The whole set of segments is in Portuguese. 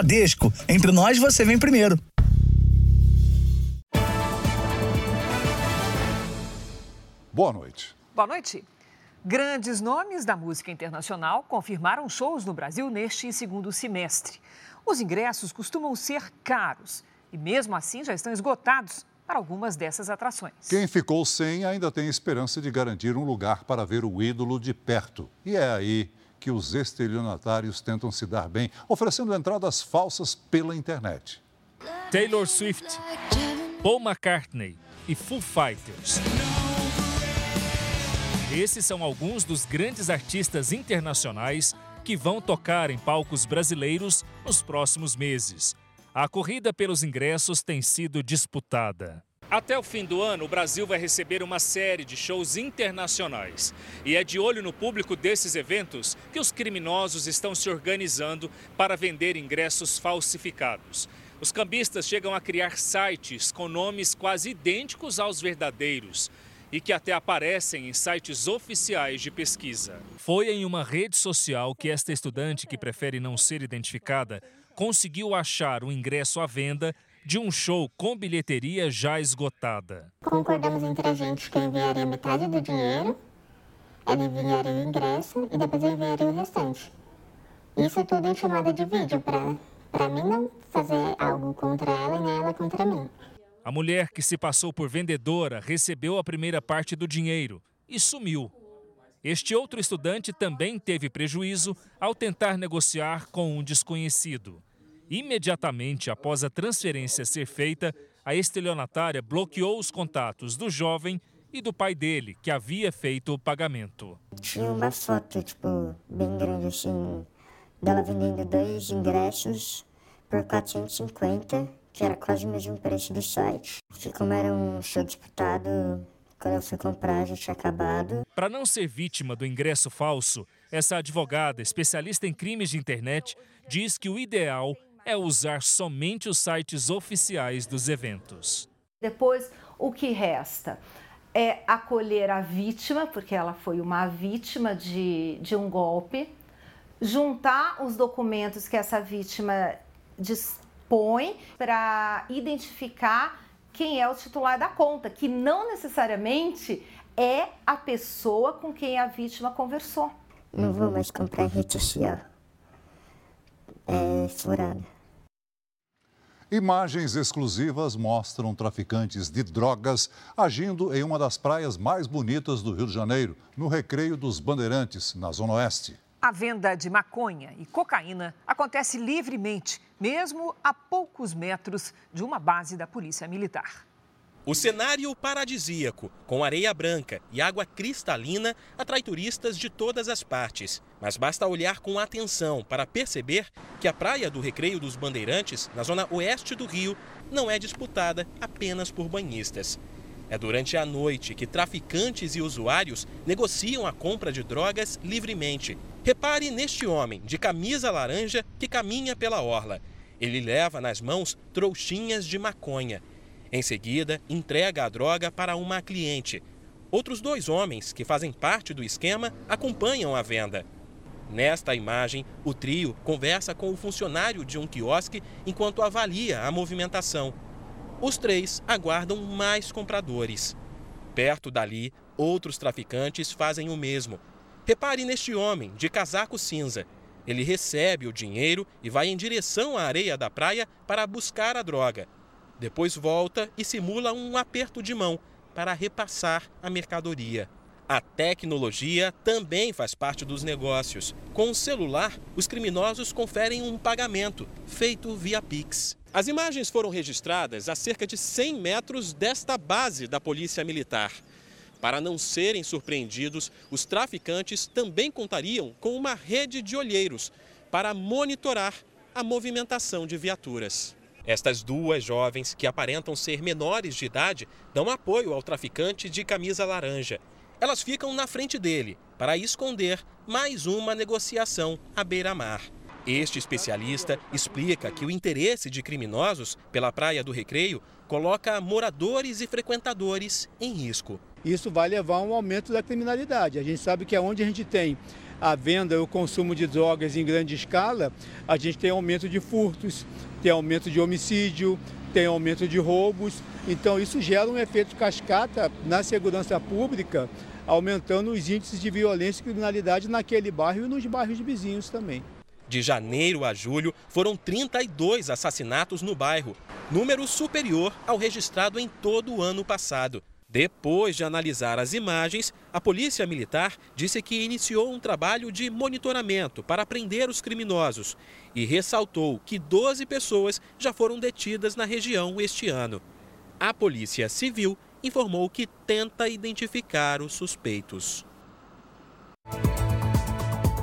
Bradesco. Entre nós, você vem primeiro. Boa noite. Boa noite. Grandes nomes da música internacional confirmaram shows no Brasil neste segundo semestre. Os ingressos costumam ser caros e, mesmo assim, já estão esgotados para algumas dessas atrações. Quem ficou sem ainda tem esperança de garantir um lugar para ver o ídolo de perto. E é aí que os estelionatários tentam se dar bem, oferecendo entradas falsas pela internet. Taylor Swift, Paul McCartney e Foo Fighters. Esses são alguns dos grandes artistas internacionais que vão tocar em palcos brasileiros nos próximos meses. A corrida pelos ingressos tem sido disputada. Até o fim do ano, o Brasil vai receber uma série de shows internacionais. E é de olho no público desses eventos que os criminosos estão se organizando para vender ingressos falsificados. Os cambistas chegam a criar sites com nomes quase idênticos aos verdadeiros e que até aparecem em sites oficiais de pesquisa. Foi em uma rede social que esta estudante, que prefere não ser identificada, conseguiu achar o ingresso à venda de um show com bilheteria já esgotada. Concordamos entre a gente que eu enviaria metade do dinheiro, ela enviaria o ingresso e depois eu enviaria o restante. Isso tudo em chamada de vídeo, para mim não fazer algo contra ela e nem ela contra mim. A mulher que se passou por vendedora recebeu a primeira parte do dinheiro e sumiu. Este outro estudante também teve prejuízo ao tentar negociar com um desconhecido. Imediatamente após a transferência ser feita, a estelionatária bloqueou os contatos do jovem e do pai dele, que havia feito o pagamento. Tinha uma foto, tipo, bem grande assim, dela vendendo dois ingressos por 450 que era quase o mesmo preço do site. Que como era um show disputado, quando eu fui comprar já tinha acabado. Para não ser vítima do ingresso falso, essa advogada, especialista em crimes de internet, diz que o ideal é usar somente os sites oficiais dos eventos. Depois, o que resta? É acolher a vítima, porque ela foi uma vítima de, de um golpe, juntar os documentos que essa vítima dispõe para identificar quem é o titular da conta, que não necessariamente é a pessoa com quem a vítima conversou. Não vou mais comprar rede social. É furada. Imagens exclusivas mostram traficantes de drogas agindo em uma das praias mais bonitas do Rio de Janeiro, no Recreio dos Bandeirantes, na Zona Oeste. A venda de maconha e cocaína acontece livremente, mesmo a poucos metros de uma base da Polícia Militar. O cenário paradisíaco, com areia branca e água cristalina, atrai turistas de todas as partes. Mas basta olhar com atenção para perceber que a Praia do Recreio dos Bandeirantes, na zona oeste do Rio, não é disputada apenas por banhistas. É durante a noite que traficantes e usuários negociam a compra de drogas livremente. Repare neste homem de camisa laranja que caminha pela orla. Ele leva nas mãos trouxinhas de maconha. Em seguida, entrega a droga para uma cliente. Outros dois homens que fazem parte do esquema acompanham a venda. Nesta imagem, o trio conversa com o funcionário de um quiosque enquanto avalia a movimentação. Os três aguardam mais compradores. Perto dali, outros traficantes fazem o mesmo. Repare neste homem de casaco cinza. Ele recebe o dinheiro e vai em direção à areia da praia para buscar a droga. Depois volta e simula um aperto de mão para repassar a mercadoria. A tecnologia também faz parte dos negócios. Com o celular, os criminosos conferem um pagamento feito via Pix. As imagens foram registradas a cerca de 100 metros desta base da Polícia Militar. Para não serem surpreendidos, os traficantes também contariam com uma rede de olheiros para monitorar a movimentação de viaturas. Estas duas jovens, que aparentam ser menores de idade, dão apoio ao traficante de camisa laranja. Elas ficam na frente dele para esconder mais uma negociação à beira-mar. Este especialista explica que o interesse de criminosos pela Praia do Recreio coloca moradores e frequentadores em risco. Isso vai levar a um aumento da criminalidade. A gente sabe que onde a gente tem a venda e o consumo de drogas em grande escala, a gente tem aumento de furtos, tem aumento de homicídio, tem aumento de roubos. Então, isso gera um efeito cascata na segurança pública, aumentando os índices de violência e criminalidade naquele bairro e nos bairros vizinhos também. De janeiro a julho, foram 32 assassinatos no bairro, número superior ao registrado em todo o ano passado. Depois de analisar as imagens, a Polícia Militar disse que iniciou um trabalho de monitoramento para prender os criminosos e ressaltou que 12 pessoas já foram detidas na região este ano. A Polícia Civil informou que tenta identificar os suspeitos.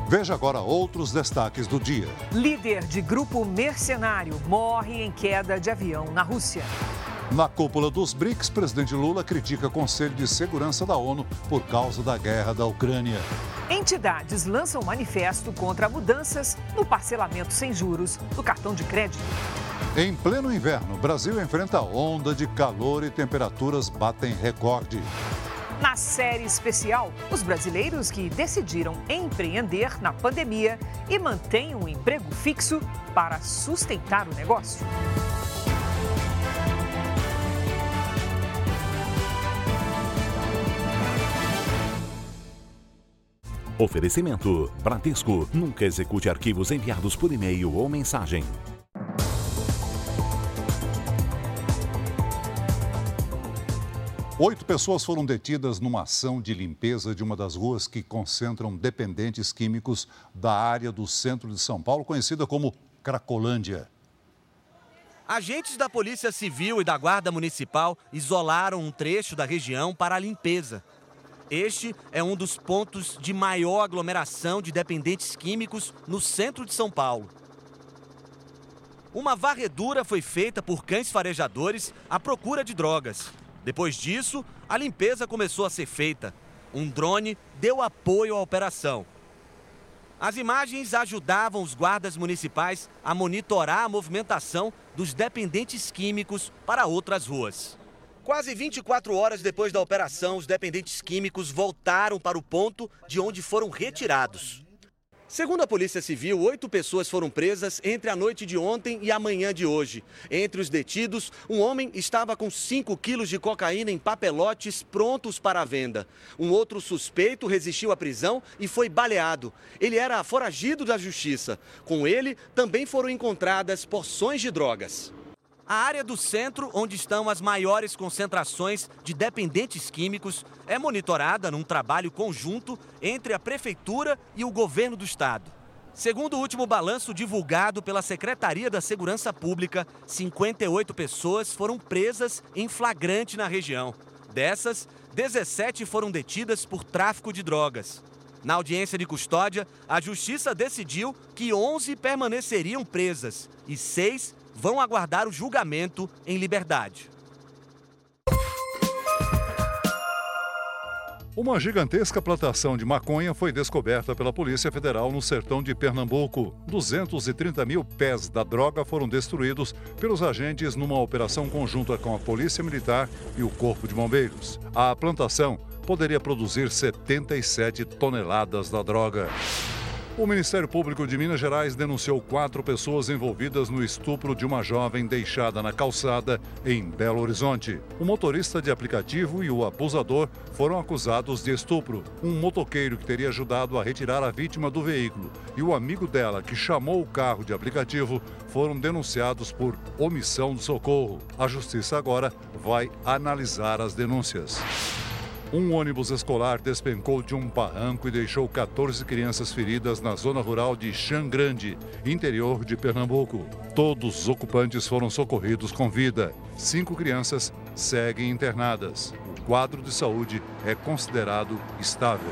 Veja agora outros destaques do dia. Líder de grupo mercenário morre em queda de avião na Rússia. Na cúpula dos BRICS, presidente Lula critica Conselho de Segurança da ONU por causa da guerra da Ucrânia. Entidades lançam manifesto contra mudanças no parcelamento sem juros do cartão de crédito. Em pleno inverno, o Brasil enfrenta onda de calor e temperaturas batem recorde. Na série especial, os brasileiros que decidiram empreender na pandemia e mantêm um emprego fixo para sustentar o negócio. Oferecimento: Bradesco. Nunca execute arquivos enviados por e-mail ou mensagem. Oito pessoas foram detidas numa ação de limpeza de uma das ruas que concentram dependentes químicos da área do centro de São Paulo, conhecida como Cracolândia. Agentes da Polícia Civil e da Guarda Municipal isolaram um trecho da região para a limpeza. Este é um dos pontos de maior aglomeração de dependentes químicos no centro de São Paulo. Uma varredura foi feita por cães farejadores à procura de drogas. Depois disso, a limpeza começou a ser feita. Um drone deu apoio à operação. As imagens ajudavam os guardas municipais a monitorar a movimentação dos dependentes químicos para outras ruas. Quase 24 horas depois da operação, os dependentes químicos voltaram para o ponto de onde foram retirados. Segundo a Polícia Civil, oito pessoas foram presas entre a noite de ontem e a manhã de hoje. Entre os detidos, um homem estava com 5 quilos de cocaína em papelotes prontos para venda. Um outro suspeito resistiu à prisão e foi baleado. Ele era foragido da justiça. Com ele, também foram encontradas porções de drogas. A área do centro, onde estão as maiores concentrações de dependentes químicos, é monitorada num trabalho conjunto entre a Prefeitura e o governo do Estado. Segundo o último balanço divulgado pela Secretaria da Segurança Pública, 58 pessoas foram presas em flagrante na região. Dessas, 17 foram detidas por tráfico de drogas. Na audiência de custódia, a Justiça decidiu que 11 permaneceriam presas e seis vão aguardar o julgamento em liberdade. Uma gigantesca plantação de maconha foi descoberta pela Polícia Federal no sertão de Pernambuco. 230 mil pés da droga foram destruídos pelos agentes numa operação conjunta com a Polícia Militar e o Corpo de Bombeiros. A plantação poderia produzir 77 toneladas da droga. O Ministério Público de Minas Gerais denunciou quatro pessoas envolvidas no estupro de uma jovem deixada na calçada em Belo Horizonte. O motorista de aplicativo e o abusador foram acusados de estupro. Um motoqueiro que teria ajudado a retirar a vítima do veículo e o amigo dela que chamou o carro de aplicativo foram denunciados por omissão de socorro. A justiça agora vai analisar as denúncias. Um ônibus escolar despencou de um barranco e deixou 14 crianças feridas na zona rural de Xangrande, interior de Pernambuco. Todos os ocupantes foram socorridos com vida. Cinco crianças seguem internadas. O quadro de saúde é considerado estável.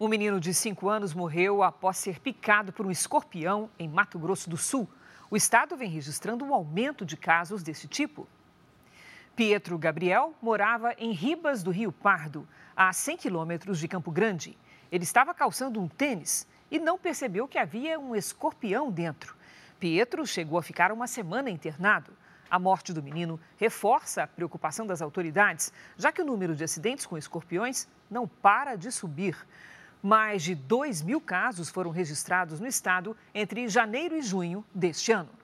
Um menino de 5 anos morreu após ser picado por um escorpião em Mato Grosso do Sul. O estado vem registrando um aumento de casos desse tipo. Pietro Gabriel morava em Ribas do Rio Pardo, a 100 quilômetros de Campo Grande. Ele estava calçando um tênis e não percebeu que havia um escorpião dentro. Pietro chegou a ficar uma semana internado. A morte do menino reforça a preocupação das autoridades, já que o número de acidentes com escorpiões não para de subir. Mais de 2 mil casos foram registrados no estado entre janeiro e junho deste ano.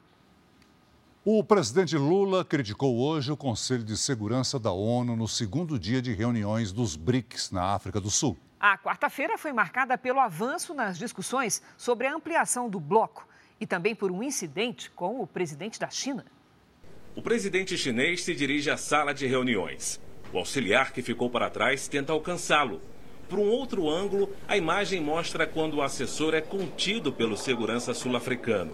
O presidente Lula criticou hoje o Conselho de Segurança da ONU no segundo dia de reuniões dos BRICS na África do Sul. A quarta-feira foi marcada pelo avanço nas discussões sobre a ampliação do bloco e também por um incidente com o presidente da China. O presidente chinês se dirige à sala de reuniões. O auxiliar que ficou para trás tenta alcançá-lo, por um outro ângulo, a imagem mostra quando o assessor é contido pelo segurança sul-africano.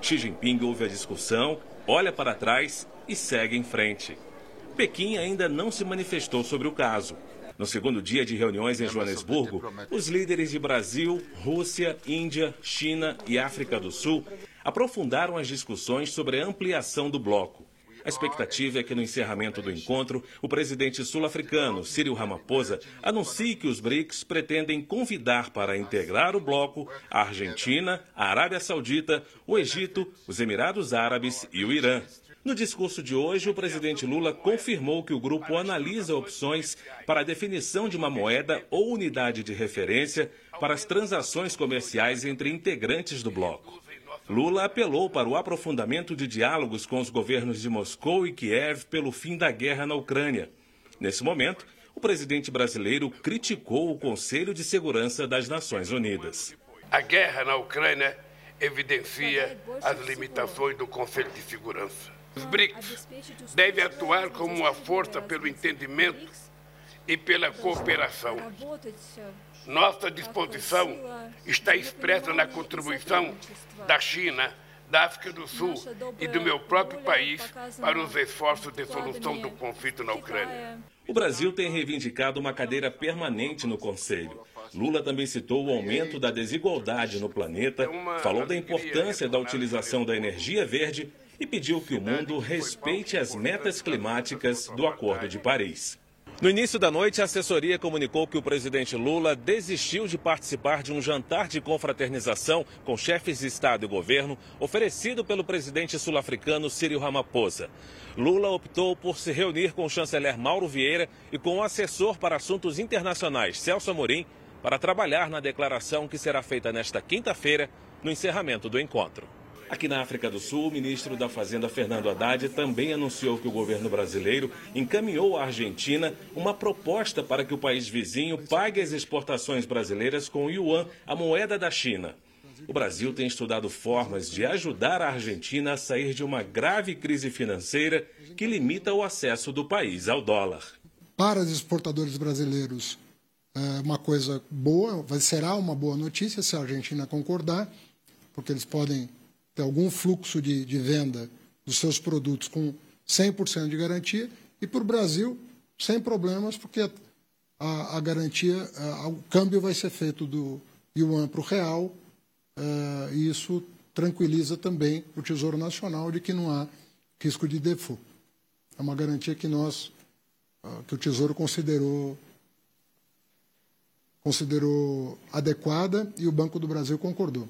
Xi Jinping ouve a discussão, olha para trás e segue em frente. Pequim ainda não se manifestou sobre o caso. No segundo dia de reuniões em Joanesburgo, os líderes de Brasil, Rússia, Índia, China e África do Sul aprofundaram as discussões sobre a ampliação do bloco. A expectativa é que no encerramento do encontro, o presidente sul-africano, Cyril Ramaphosa, anuncie que os BRICS pretendem convidar para integrar o bloco a Argentina, a Arábia Saudita, o Egito, os Emirados Árabes e o Irã. No discurso de hoje, o presidente Lula confirmou que o grupo analisa opções para a definição de uma moeda ou unidade de referência para as transações comerciais entre integrantes do bloco. Lula apelou para o aprofundamento de diálogos com os governos de Moscou e Kiev pelo fim da guerra na Ucrânia. Nesse momento, o presidente brasileiro criticou o Conselho de Segurança das Nações Unidas. A guerra na Ucrânia evidencia as limitações do Conselho de Segurança. Os BRICS devem atuar como uma força pelo entendimento e pela cooperação. Nossa disposição está expressa na contribuição da China, da África do Sul e do meu próprio país para os esforços de solução do conflito na Ucrânia. O Brasil tem reivindicado uma cadeira permanente no Conselho. Lula também citou o aumento da desigualdade no planeta, falou da importância da utilização da energia verde e pediu que o mundo respeite as metas climáticas do Acordo de Paris. No início da noite, a assessoria comunicou que o presidente Lula desistiu de participar de um jantar de confraternização com chefes de Estado e governo oferecido pelo presidente sul-africano Cyril Ramaphosa. Lula optou por se reunir com o chanceler Mauro Vieira e com o assessor para assuntos internacionais Celso Amorim para trabalhar na declaração que será feita nesta quinta-feira no encerramento do encontro. Aqui na África do Sul, o ministro da Fazenda, Fernando Haddad, também anunciou que o governo brasileiro encaminhou à Argentina uma proposta para que o país vizinho pague as exportações brasileiras com o yuan, a moeda da China. O Brasil tem estudado formas de ajudar a Argentina a sair de uma grave crise financeira que limita o acesso do país ao dólar. Para os exportadores brasileiros, é uma coisa boa, será uma boa notícia se a Argentina concordar, porque eles podem ter algum fluxo de, de venda dos seus produtos com 100% de garantia, e para o Brasil, sem problemas, porque a, a garantia, a, o câmbio vai ser feito do yuan para o real, uh, e isso tranquiliza também o Tesouro Nacional de que não há risco de default. É uma garantia que nós, uh, que o Tesouro considerou considerou adequada e o Banco do Brasil concordou.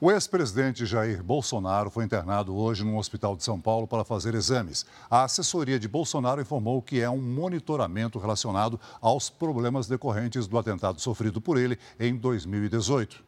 O ex-presidente Jair Bolsonaro foi internado hoje num hospital de São Paulo para fazer exames. A assessoria de Bolsonaro informou que é um monitoramento relacionado aos problemas decorrentes do atentado sofrido por ele em 2018.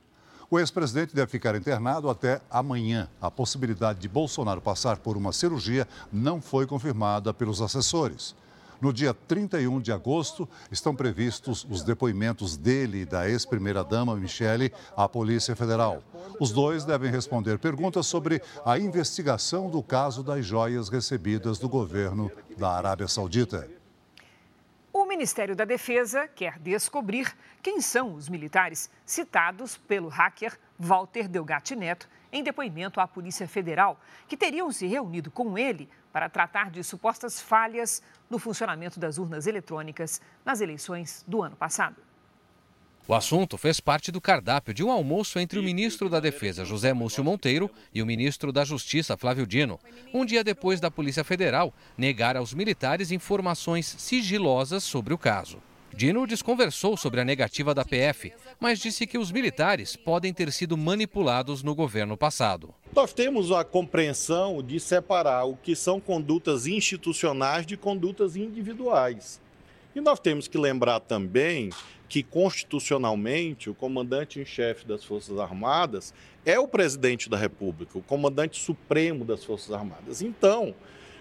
O ex-presidente deve ficar internado até amanhã. A possibilidade de Bolsonaro passar por uma cirurgia não foi confirmada pelos assessores. No dia 31 de agosto, estão previstos os depoimentos dele e da ex-primeira-dama Michele à Polícia Federal. Os dois devem responder perguntas sobre a investigação do caso das joias recebidas do governo da Arábia Saudita. O Ministério da Defesa quer descobrir quem são os militares citados pelo hacker Walter Delgatti Neto em depoimento à Polícia Federal, que teriam se reunido com ele para tratar de supostas falhas no funcionamento das urnas eletrônicas nas eleições do ano passado. O assunto fez parte do cardápio de um almoço entre o ministro da Defesa, José Múcio Monteiro, e o ministro da Justiça, Flávio Dino, um dia depois da Polícia Federal negar aos militares informações sigilosas sobre o caso. Dino desconversou sobre a negativa da PF, mas disse que os militares podem ter sido manipulados no governo passado. Nós temos a compreensão de separar o que são condutas institucionais de condutas individuais. E nós temos que lembrar também que constitucionalmente o comandante em chefe das Forças Armadas é o presidente da República, o comandante supremo das Forças Armadas. Então,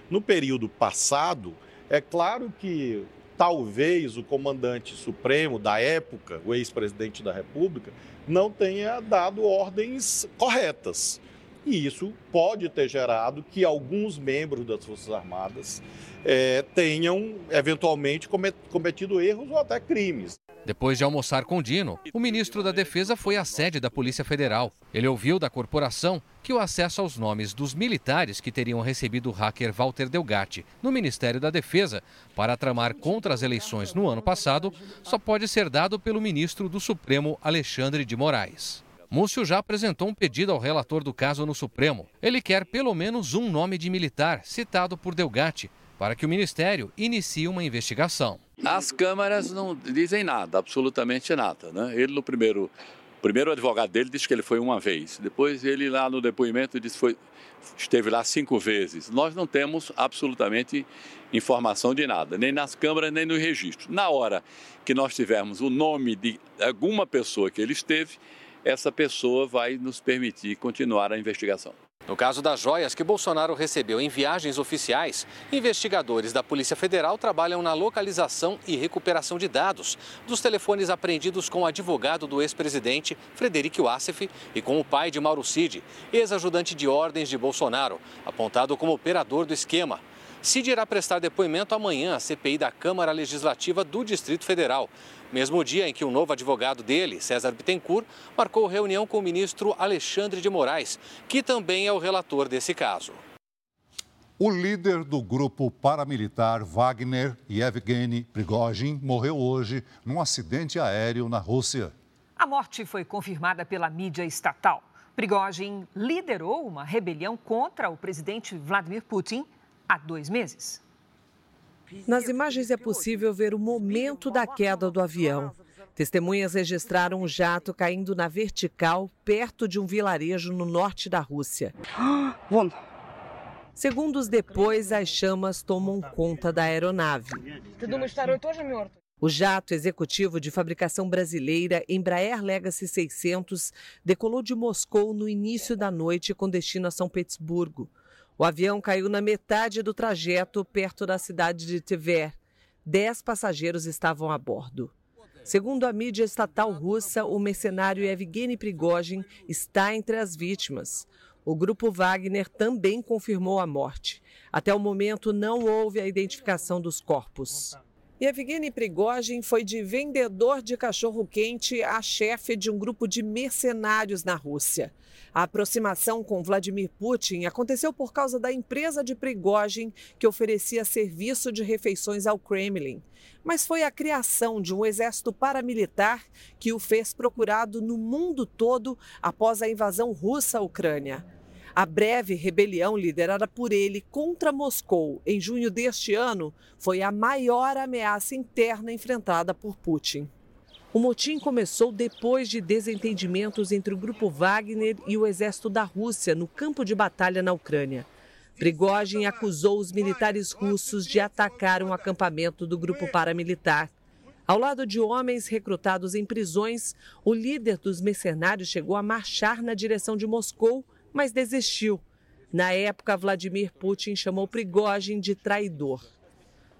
no período passado, é claro que talvez o comandante supremo da época, o ex-presidente da República, não tenha dado ordens corretas. E isso pode ter gerado que alguns membros das Forças Armadas é, tenham eventualmente cometido erros ou até crimes. Depois de almoçar com Dino, o ministro da Defesa foi à sede da Polícia Federal. Ele ouviu da corporação que o acesso aos nomes dos militares que teriam recebido o hacker Walter Delgatti no Ministério da Defesa para tramar contra as eleições no ano passado só pode ser dado pelo ministro do Supremo Alexandre de Moraes. Múcio já apresentou um pedido ao relator do caso no Supremo. Ele quer pelo menos um nome de militar citado por Delgatti para que o Ministério inicie uma investigação. As câmaras não dizem nada, absolutamente nada. Né? Ele, no primeiro, primeiro advogado dele disse que ele foi uma vez. Depois, ele lá no depoimento disse que foi, esteve lá cinco vezes. Nós não temos absolutamente informação de nada, nem nas câmaras, nem no registro. Na hora que nós tivermos o nome de alguma pessoa que ele esteve, essa pessoa vai nos permitir continuar a investigação. No caso das joias que Bolsonaro recebeu em viagens oficiais, investigadores da Polícia Federal trabalham na localização e recuperação de dados dos telefones apreendidos com o advogado do ex-presidente Frederico Wassef e com o pai de Mauro Cid, ex-ajudante de ordens de Bolsonaro, apontado como operador do esquema. Cid irá prestar depoimento amanhã à CPI da Câmara Legislativa do Distrito Federal mesmo dia em que o novo advogado dele, César Bittencourt, marcou reunião com o ministro Alexandre de Moraes, que também é o relator desse caso. O líder do grupo paramilitar Wagner, Yevgeny Prigozhin, morreu hoje num acidente aéreo na Rússia. A morte foi confirmada pela mídia estatal. Prigozhin liderou uma rebelião contra o presidente Vladimir Putin há dois meses. Nas imagens é possível ver o momento da queda do avião. Testemunhas registraram o jato caindo na vertical perto de um vilarejo no norte da Rússia. Segundos depois, as chamas tomam conta da aeronave. O jato executivo de fabricação brasileira Embraer Legacy 600 decolou de Moscou no início da noite com destino a São Petersburgo. O avião caiu na metade do trajeto, perto da cidade de Tver. Dez passageiros estavam a bordo. Segundo a mídia estatal russa, o mercenário Evgeny Prigozhin está entre as vítimas. O grupo Wagner também confirmou a morte. Até o momento, não houve a identificação dos corpos. Evgeny Prigozhin foi de vendedor de cachorro-quente a chefe de um grupo de mercenários na Rússia. A aproximação com Vladimir Putin aconteceu por causa da empresa de Prigozhin que oferecia serviço de refeições ao Kremlin. Mas foi a criação de um exército paramilitar que o fez procurado no mundo todo após a invasão russa à Ucrânia. A breve rebelião liderada por ele contra Moscou em junho deste ano foi a maior ameaça interna enfrentada por Putin. O motim começou depois de desentendimentos entre o grupo Wagner e o exército da Rússia no campo de batalha na Ucrânia. Prigozhin acusou os militares russos de atacar um acampamento do grupo paramilitar. Ao lado de homens recrutados em prisões, o líder dos mercenários chegou a marchar na direção de Moscou mas desistiu. Na época, Vladimir Putin chamou Prigozhin de traidor.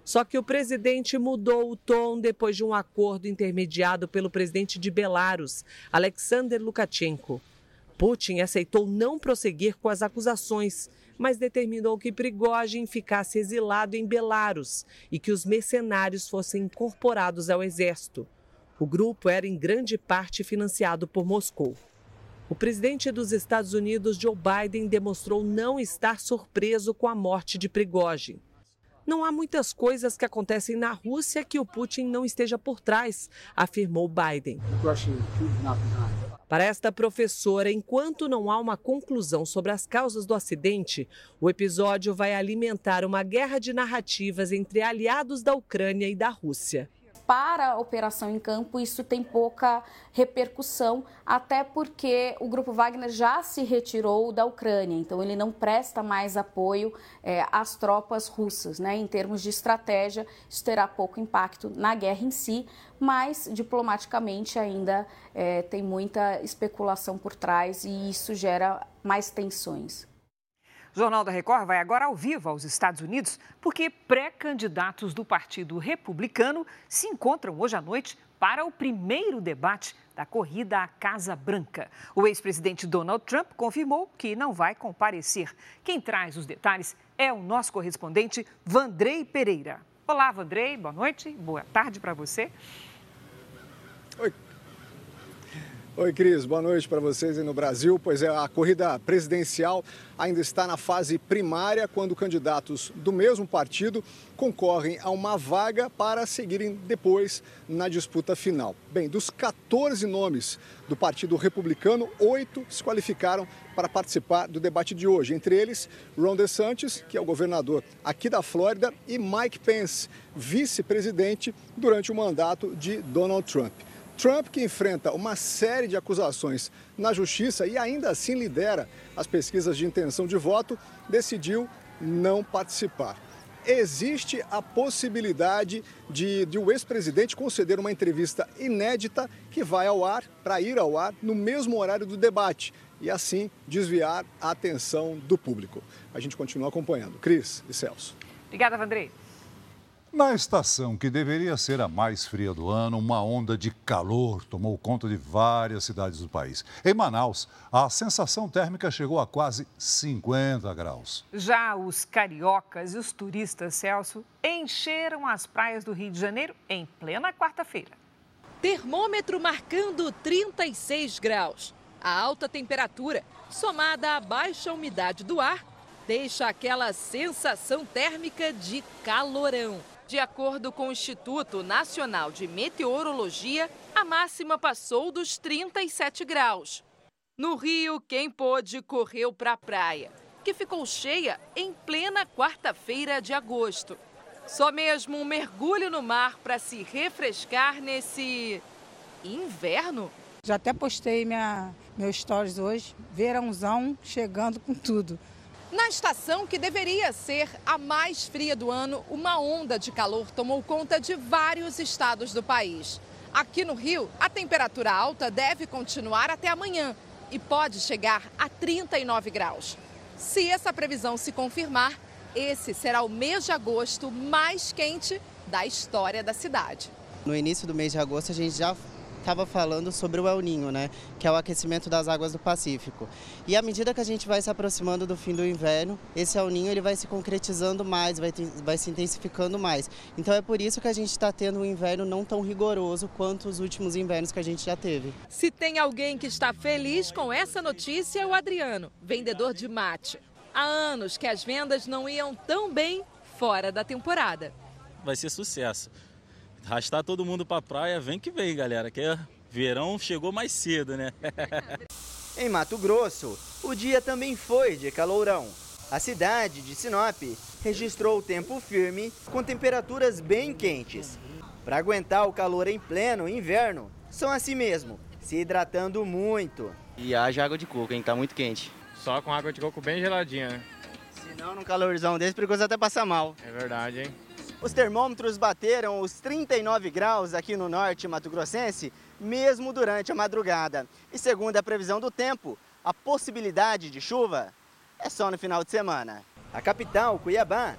Só que o presidente mudou o tom depois de um acordo intermediado pelo presidente de Belarus, Alexander Lukashenko. Putin aceitou não prosseguir com as acusações, mas determinou que Prigozhin ficasse exilado em Belarus e que os mercenários fossem incorporados ao exército. O grupo era em grande parte financiado por Moscou. O presidente dos Estados Unidos, Joe Biden, demonstrou não estar surpreso com a morte de Prigozhin. Não há muitas coisas que acontecem na Rússia que o Putin não esteja por trás, afirmou Biden. Para esta professora, enquanto não há uma conclusão sobre as causas do acidente, o episódio vai alimentar uma guerra de narrativas entre aliados da Ucrânia e da Rússia. Para a operação em campo isso tem pouca repercussão, até porque o Grupo Wagner já se retirou da Ucrânia, então ele não presta mais apoio é, às tropas russas. Né? Em termos de estratégia, isso terá pouco impacto na guerra em si, mas diplomaticamente ainda é, tem muita especulação por trás e isso gera mais tensões. O Jornal da Record vai agora ao vivo aos Estados Unidos, porque pré-candidatos do Partido Republicano se encontram hoje à noite para o primeiro debate da corrida à Casa Branca. O ex-presidente Donald Trump confirmou que não vai comparecer. Quem traz os detalhes é o nosso correspondente Vandrei Pereira. Olá, Vandrei, boa noite, boa tarde para você. Oi, Oi, Cris, boa noite para vocês aí no Brasil. Pois é, a corrida presidencial ainda está na fase primária, quando candidatos do mesmo partido concorrem a uma vaga para seguirem depois na disputa final. Bem, dos 14 nomes do Partido Republicano, oito se qualificaram para participar do debate de hoje. Entre eles, Ron DeSantis, que é o governador aqui da Flórida, e Mike Pence, vice-presidente durante o mandato de Donald Trump. Trump, que enfrenta uma série de acusações na justiça e ainda assim lidera as pesquisas de intenção de voto, decidiu não participar. Existe a possibilidade de, de o ex-presidente conceder uma entrevista inédita que vai ao ar, para ir ao ar, no mesmo horário do debate e assim desviar a atenção do público. A gente continua acompanhando. Cris e Celso. Obrigada, Vandrei. Na estação que deveria ser a mais fria do ano, uma onda de calor tomou conta de várias cidades do país. Em Manaus, a sensação térmica chegou a quase 50 graus. Já os cariocas e os turistas, Celso, encheram as praias do Rio de Janeiro em plena quarta-feira. Termômetro marcando 36 graus. A alta temperatura, somada à baixa umidade do ar, deixa aquela sensação térmica de calorão. De acordo com o Instituto Nacional de Meteorologia, a máxima passou dos 37 graus. No Rio, quem pôde correu para a praia, que ficou cheia em plena quarta-feira de agosto. Só mesmo um mergulho no mar para se refrescar nesse inverno. Já até postei minha, meus stories hoje, verãozão chegando com tudo. Na estação que deveria ser a mais fria do ano, uma onda de calor tomou conta de vários estados do país. Aqui no Rio, a temperatura alta deve continuar até amanhã e pode chegar a 39 graus. Se essa previsão se confirmar, esse será o mês de agosto mais quente da história da cidade. No início do mês de agosto, a gente já estava falando sobre o El Ninho, né, que é o aquecimento das águas do Pacífico. E à medida que a gente vai se aproximando do fim do inverno, esse El Ninho ele vai se concretizando mais, vai, vai se intensificando mais. Então é por isso que a gente está tendo um inverno não tão rigoroso quanto os últimos invernos que a gente já teve. Se tem alguém que está feliz com essa notícia é o Adriano, vendedor de mate. Há anos que as vendas não iam tão bem fora da temporada. Vai ser sucesso arrastar todo mundo para a praia, vem que vem, galera, que verão chegou mais cedo, né? em Mato Grosso, o dia também foi de calorão. A cidade de Sinop registrou tempo firme com temperaturas bem quentes. Para aguentar o calor em pleno inverno, são assim mesmo, se hidratando muito. E haja água de coco, hein? Tá muito quente. Só com água de coco bem geladinha, né? Se não, num calorzão desse, perigoso até passar mal. É verdade, hein? Os termômetros bateram os 39 graus aqui no norte mato-grossense, mesmo durante a madrugada. E segundo a previsão do tempo, a possibilidade de chuva é só no final de semana. A capital, Cuiabá,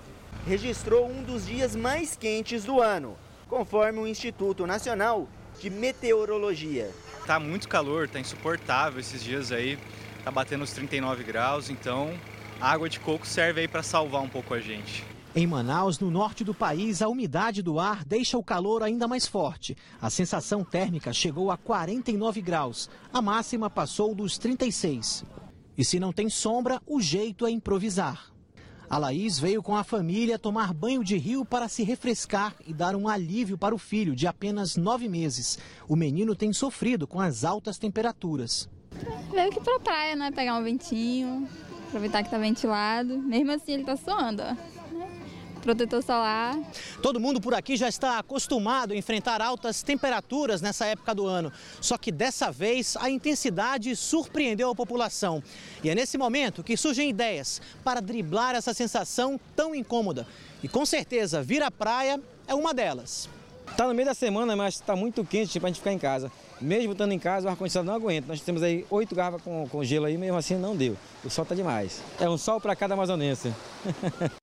registrou um dos dias mais quentes do ano, conforme o Instituto Nacional de Meteorologia. Tá muito calor, tá insuportável esses dias aí, tá batendo os 39 graus, então a água de coco serve aí para salvar um pouco a gente. Em Manaus, no norte do país, a umidade do ar deixa o calor ainda mais forte. A sensação térmica chegou a 49 graus. A máxima passou dos 36. E se não tem sombra, o jeito é improvisar. A Laís veio com a família tomar banho de rio para se refrescar e dar um alívio para o filho de apenas nove meses. O menino tem sofrido com as altas temperaturas. Veio para a praia, né? Pegar um ventinho, aproveitar que está ventilado. Mesmo assim, ele está suando. Ó protetor solar. Todo mundo por aqui já está acostumado a enfrentar altas temperaturas nessa época do ano. Só que dessa vez a intensidade surpreendeu a população. E é nesse momento que surgem ideias para driblar essa sensação tão incômoda. E com certeza vir à praia é uma delas. Está no meio da semana, mas está muito quente para a gente ficar em casa. Mesmo estando em casa, o ar-condicionado não aguenta. Nós temos aí oito garrafas com, com gelo aí, mesmo assim não deu. O sol está demais. É um sol para cada amazonense.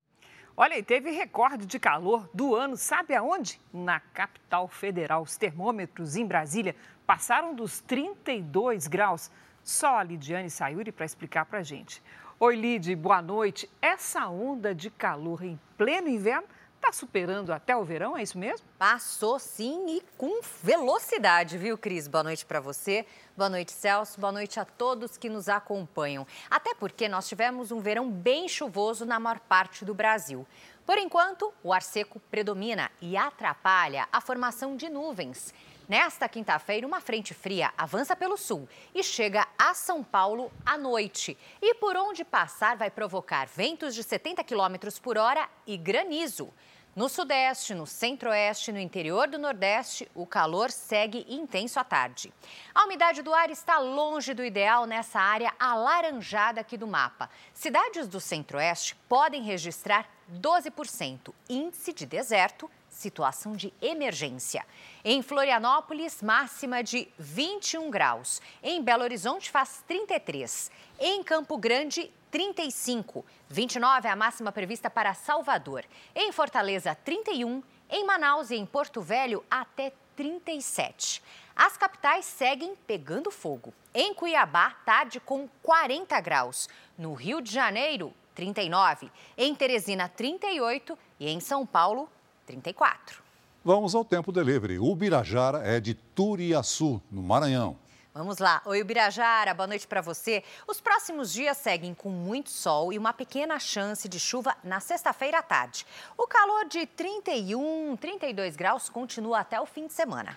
Olha, e teve recorde de calor do ano, sabe aonde? Na capital federal. Os termômetros em Brasília passaram dos 32 graus. Só a Lidiane Sayuri para explicar para a gente. Oi, Lid, boa noite. Essa onda de calor em pleno inverno Está superando até o verão, é isso mesmo? Passou sim e com velocidade, viu, Cris? Boa noite para você, boa noite, Celso, boa noite a todos que nos acompanham. Até porque nós tivemos um verão bem chuvoso na maior parte do Brasil. Por enquanto, o ar seco predomina e atrapalha a formação de nuvens. Nesta quinta-feira, uma frente fria avança pelo sul e chega a São Paulo à noite. E por onde passar, vai provocar ventos de 70 km por hora e granizo. No Sudeste, no Centro-Oeste e no interior do Nordeste, o calor segue intenso à tarde. A umidade do ar está longe do ideal nessa área alaranjada aqui do mapa. Cidades do Centro-Oeste podem registrar 12%, índice de deserto, situação de emergência. Em Florianópolis, máxima de 21 graus. Em Belo Horizonte, faz 33. Em Campo Grande, 35. 29 é a máxima prevista para Salvador. Em Fortaleza, 31. Em Manaus e em Porto Velho, até 37. As capitais seguem pegando fogo. Em Cuiabá, tarde com 40 graus. No Rio de Janeiro, 39. Em Teresina, 38. E em São Paulo, 34. Vamos ao tempo delivery. O Birajara é de Turiaçu, no Maranhão. Vamos lá. Oi, Ubirajara, boa noite para você. Os próximos dias seguem com muito sol e uma pequena chance de chuva na sexta-feira à tarde. O calor de 31, 32 graus continua até o fim de semana.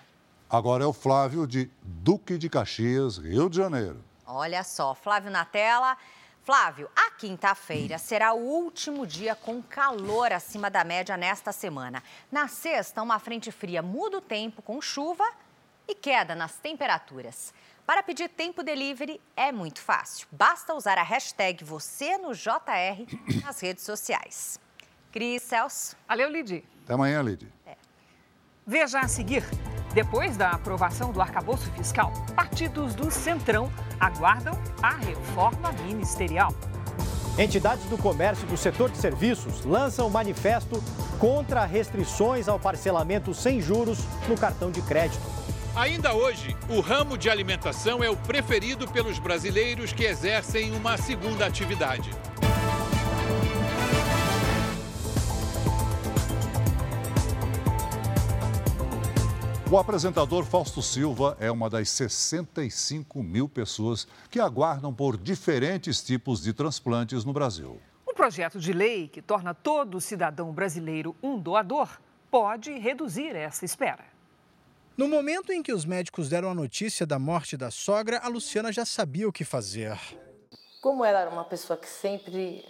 Agora é o Flávio de Duque de Caxias, Rio de Janeiro. Olha só, Flávio na tela. Flávio, a quinta-feira será o último dia com calor acima da média nesta semana. Na sexta, uma frente fria muda o tempo com chuva e queda nas temperaturas. Para pedir tempo delivery é muito fácil. Basta usar a hashtag você no JR nas redes sociais. Cris Celso. Valeu, Lidi. Até amanhã, Lidi. É. Veja a seguir. Depois da aprovação do arcabouço fiscal, partidos do Centrão aguardam a reforma ministerial. Entidades do comércio e do setor de serviços lançam manifesto contra restrições ao parcelamento sem juros no cartão de crédito. Ainda hoje, o ramo de alimentação é o preferido pelos brasileiros que exercem uma segunda atividade. O apresentador Fausto Silva é uma das 65 mil pessoas que aguardam por diferentes tipos de transplantes no Brasil. Um projeto de lei que torna todo cidadão brasileiro um doador pode reduzir essa espera. No momento em que os médicos deram a notícia da morte da sogra, a Luciana já sabia o que fazer. Como ela era uma pessoa que sempre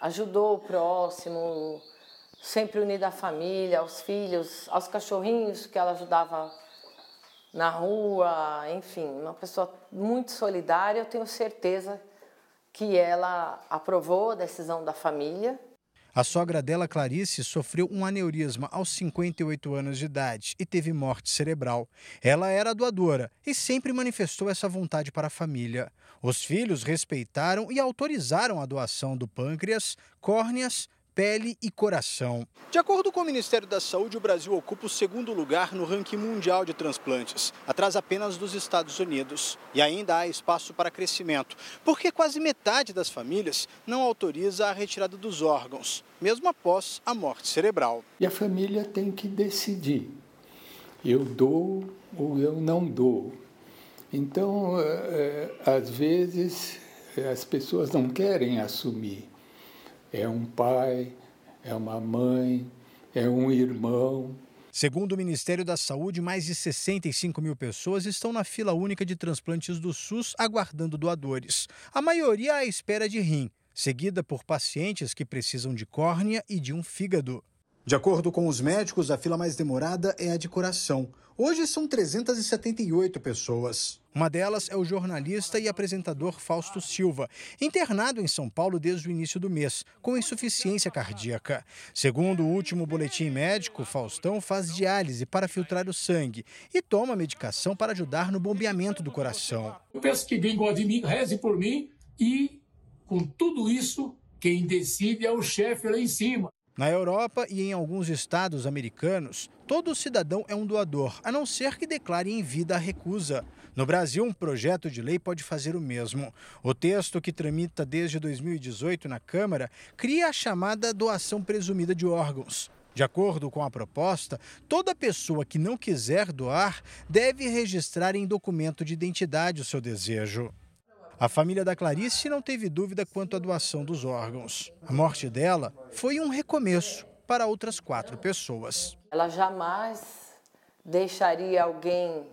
ajudou o próximo, sempre unida à família, aos filhos, aos cachorrinhos que ela ajudava na rua, enfim, uma pessoa muito solidária, eu tenho certeza que ela aprovou a decisão da família a sogra dela, Clarice, sofreu um aneurisma aos 58 anos de idade e teve morte cerebral. Ela era doadora e sempre manifestou essa vontade para a família. Os filhos respeitaram e autorizaram a doação do pâncreas, córneas, pele e coração. De acordo com o Ministério da Saúde, o Brasil ocupa o segundo lugar no ranking mundial de transplantes, atrás apenas dos Estados Unidos. E ainda há espaço para crescimento, porque quase metade das famílias não autoriza a retirada dos órgãos, mesmo após a morte cerebral. E a família tem que decidir: eu dou ou eu não dou. Então, é, às vezes, as pessoas não querem assumir é um pai, é uma mãe, é um irmão. Segundo o Ministério da Saúde, mais de 65 mil pessoas estão na fila única de transplantes do SUS aguardando doadores. A maioria à espera de rim. seguida por pacientes que precisam de córnea e de um fígado. De acordo com os médicos, a fila mais demorada é a de coração. Hoje são 378 pessoas. Uma delas é o jornalista e apresentador Fausto Silva, internado em São Paulo desde o início do mês, com insuficiência cardíaca. Segundo o último boletim médico, Faustão faz diálise para filtrar o sangue e toma medicação para ajudar no bombeamento do coração. Eu peço que quem gosta de mim reze por mim e, com tudo isso, quem decide é o chefe lá em cima. Na Europa e em alguns estados americanos, todo cidadão é um doador, a não ser que declare em vida a recusa. No Brasil, um projeto de lei pode fazer o mesmo. O texto, que tramita desde 2018 na Câmara, cria a chamada doação presumida de órgãos. De acordo com a proposta, toda pessoa que não quiser doar deve registrar em documento de identidade o seu desejo. A família da Clarice não teve dúvida quanto à doação dos órgãos. A morte dela foi um recomeço para outras quatro pessoas. Ela jamais deixaria alguém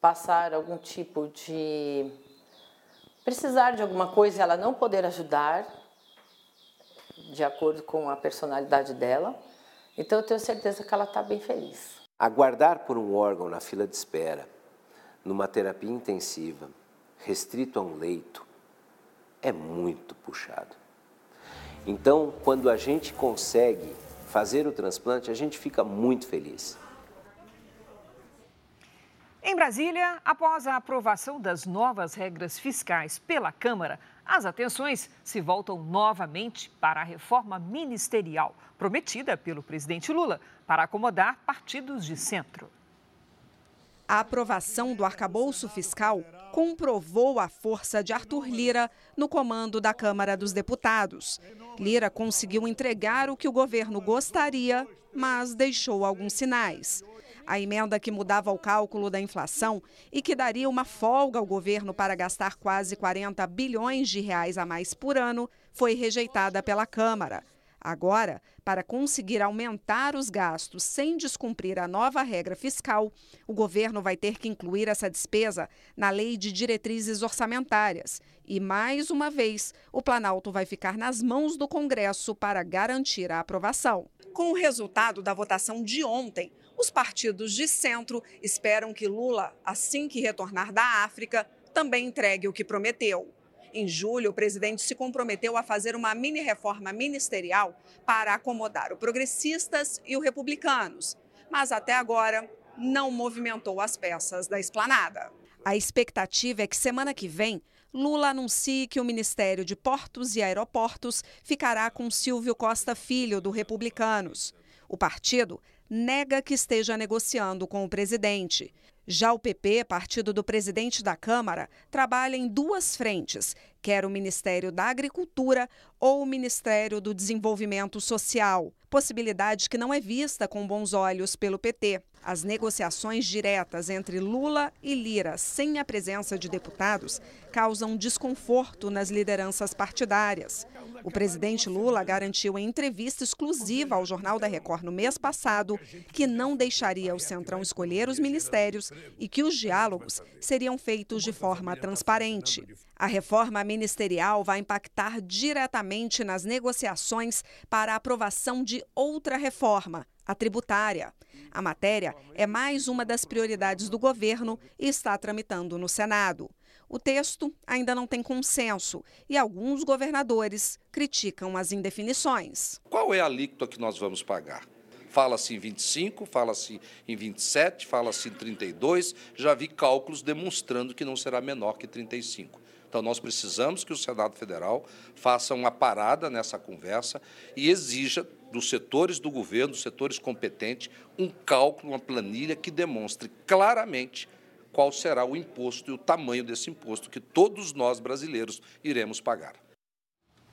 passar algum tipo de. precisar de alguma coisa e ela não poder ajudar, de acordo com a personalidade dela. Então eu tenho certeza que ela está bem feliz. Aguardar por um órgão na fila de espera, numa terapia intensiva, restrito a um leito, é muito puxado. Então, quando a gente consegue fazer o transplante, a gente fica muito feliz. Em Brasília, após a aprovação das novas regras fiscais pela Câmara, as atenções se voltam novamente para a reforma ministerial prometida pelo presidente Lula para acomodar partidos de centro. A aprovação do arcabouço fiscal comprovou a força de Arthur Lira no comando da Câmara dos Deputados. Lira conseguiu entregar o que o governo gostaria, mas deixou alguns sinais. A emenda que mudava o cálculo da inflação e que daria uma folga ao governo para gastar quase 40 bilhões de reais a mais por ano foi rejeitada pela Câmara. Agora, para conseguir aumentar os gastos sem descumprir a nova regra fiscal, o governo vai ter que incluir essa despesa na lei de diretrizes orçamentárias. E, mais uma vez, o Planalto vai ficar nas mãos do Congresso para garantir a aprovação. Com o resultado da votação de ontem, os partidos de centro esperam que Lula, assim que retornar da África, também entregue o que prometeu. Em julho, o presidente se comprometeu a fazer uma mini-reforma ministerial para acomodar o progressistas e o republicanos, mas até agora não movimentou as peças da esplanada. A expectativa é que semana que vem Lula anuncie que o Ministério de Portos e Aeroportos ficará com Silvio Costa Filho, do Republicanos. O partido nega que esteja negociando com o presidente. Já o PP, partido do presidente da Câmara, trabalha em duas frentes, quer o Ministério da Agricultura ou o Ministério do Desenvolvimento Social, possibilidade que não é vista com bons olhos pelo PT. As negociações diretas entre Lula e Lira, sem a presença de deputados, causam desconforto nas lideranças partidárias. O presidente Lula garantiu em entrevista exclusiva ao Jornal da Record no mês passado que não deixaria o Centrão escolher os ministérios e que os diálogos seriam feitos de forma transparente. A reforma ministerial vai impactar diretamente nas negociações para a aprovação de outra reforma, a tributária. A matéria é mais uma das prioridades do governo e está tramitando no Senado. O texto ainda não tem consenso e alguns governadores criticam as indefinições. Qual é a alíquota que nós vamos pagar? Fala-se em 25, fala-se em 27, fala-se em 32. Já vi cálculos demonstrando que não será menor que 35. Então, nós precisamos que o Senado Federal faça uma parada nessa conversa e exija dos setores do governo, dos setores competentes, um cálculo, uma planilha que demonstre claramente qual será o imposto e o tamanho desse imposto que todos nós brasileiros iremos pagar.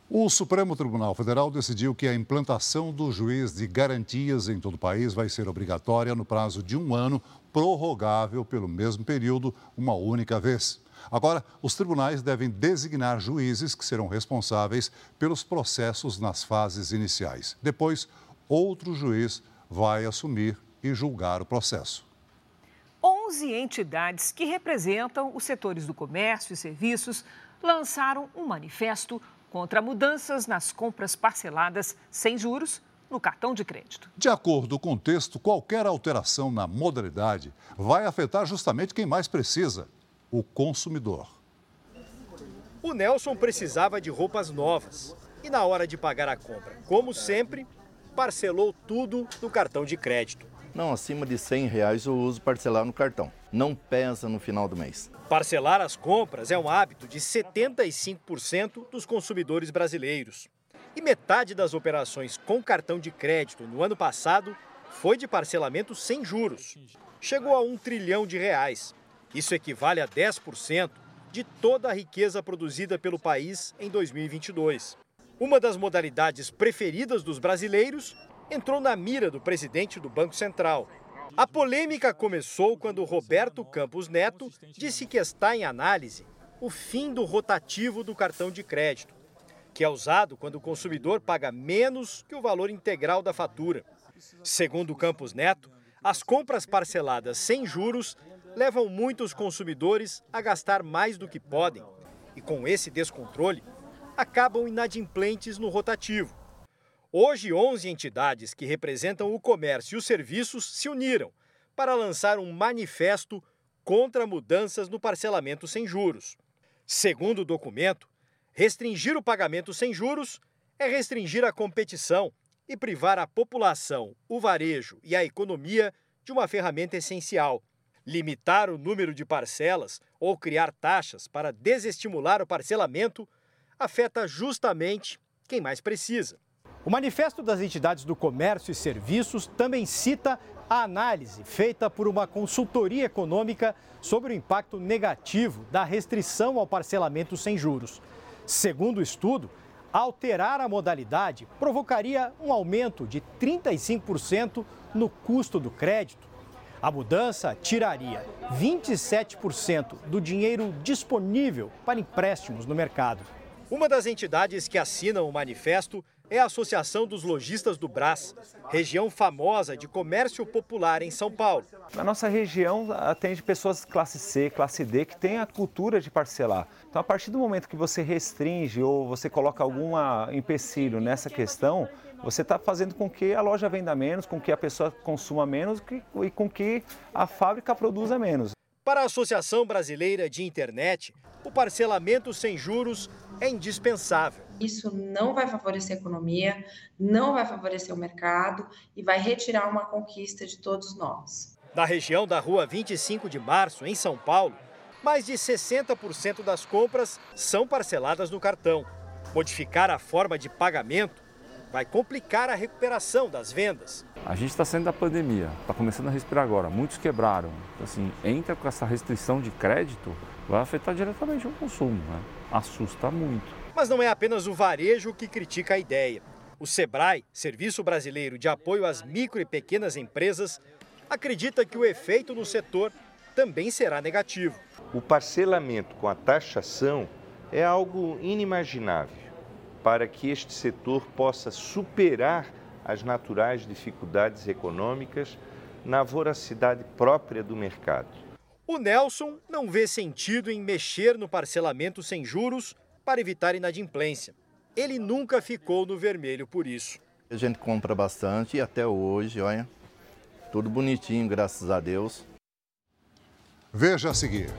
O Supremo Tribunal Federal decidiu que a implantação do juiz de garantias em todo o país vai ser obrigatória no prazo de um ano, prorrogável pelo mesmo período, uma única vez. Agora, os tribunais devem designar juízes que serão responsáveis pelos processos nas fases iniciais. Depois, outro juiz vai assumir e julgar o processo. 11 entidades que representam os setores do comércio e serviços lançaram um manifesto contra mudanças nas compras parceladas sem juros no cartão de crédito. De acordo com o texto, qualquer alteração na modalidade vai afetar justamente quem mais precisa, o consumidor. O Nelson precisava de roupas novas e, na hora de pagar a compra, como sempre, parcelou tudo no cartão de crédito. Não, acima de 100 reais eu uso parcelar no cartão. Não pesa no final do mês. Parcelar as compras é um hábito de 75% dos consumidores brasileiros. E metade das operações com cartão de crédito no ano passado foi de parcelamento sem juros. Chegou a um trilhão de reais. Isso equivale a 10% de toda a riqueza produzida pelo país em 2022. Uma das modalidades preferidas dos brasileiros entrou na mira do presidente do Banco Central. A polêmica começou quando Roberto Campos Neto disse que está em análise o fim do rotativo do cartão de crédito, que é usado quando o consumidor paga menos que o valor integral da fatura. Segundo Campos Neto, as compras parceladas sem juros levam muitos consumidores a gastar mais do que podem e, com esse descontrole, acabam inadimplentes no rotativo. Hoje, 11 entidades que representam o comércio e os serviços se uniram para lançar um manifesto contra mudanças no parcelamento sem juros. Segundo o documento, restringir o pagamento sem juros é restringir a competição e privar a população, o varejo e a economia de uma ferramenta essencial. Limitar o número de parcelas ou criar taxas para desestimular o parcelamento afeta justamente quem mais precisa. O Manifesto das Entidades do Comércio e Serviços também cita a análise feita por uma consultoria econômica sobre o impacto negativo da restrição ao parcelamento sem juros. Segundo o estudo, alterar a modalidade provocaria um aumento de 35% no custo do crédito. A mudança tiraria 27% do dinheiro disponível para empréstimos no mercado. Uma das entidades que assinam o manifesto é a Associação dos Lojistas do Brás, região famosa de comércio popular em São Paulo. A nossa região atende pessoas classe C, classe D, que têm a cultura de parcelar. Então, a partir do momento que você restringe ou você coloca algum empecilho nessa questão, você está fazendo com que a loja venda menos, com que a pessoa consuma menos e com que a fábrica produza menos. Para a Associação Brasileira de Internet, o parcelamento sem juros é indispensável. Isso não vai favorecer a economia, não vai favorecer o mercado e vai retirar uma conquista de todos nós. Na região da Rua 25 de Março, em São Paulo, mais de 60% das compras são parceladas no cartão. Modificar a forma de pagamento vai complicar a recuperação das vendas. A gente está saindo da pandemia, está começando a respirar agora. Muitos quebraram. Então, assim, entra com essa restrição de crédito, vai afetar diretamente o consumo. Né? Assusta muito. Mas não é apenas o varejo que critica a ideia. O SEBRAE, Serviço Brasileiro de Apoio às Micro e Pequenas Empresas, acredita que o efeito no setor também será negativo. O parcelamento com a taxação é algo inimaginável para que este setor possa superar as naturais dificuldades econômicas na voracidade própria do mercado. O Nelson não vê sentido em mexer no parcelamento sem juros para evitar inadimplência. Ele nunca ficou no vermelho por isso. A gente compra bastante e até hoje, olha, tudo bonitinho, graças a Deus. Veja a seguir.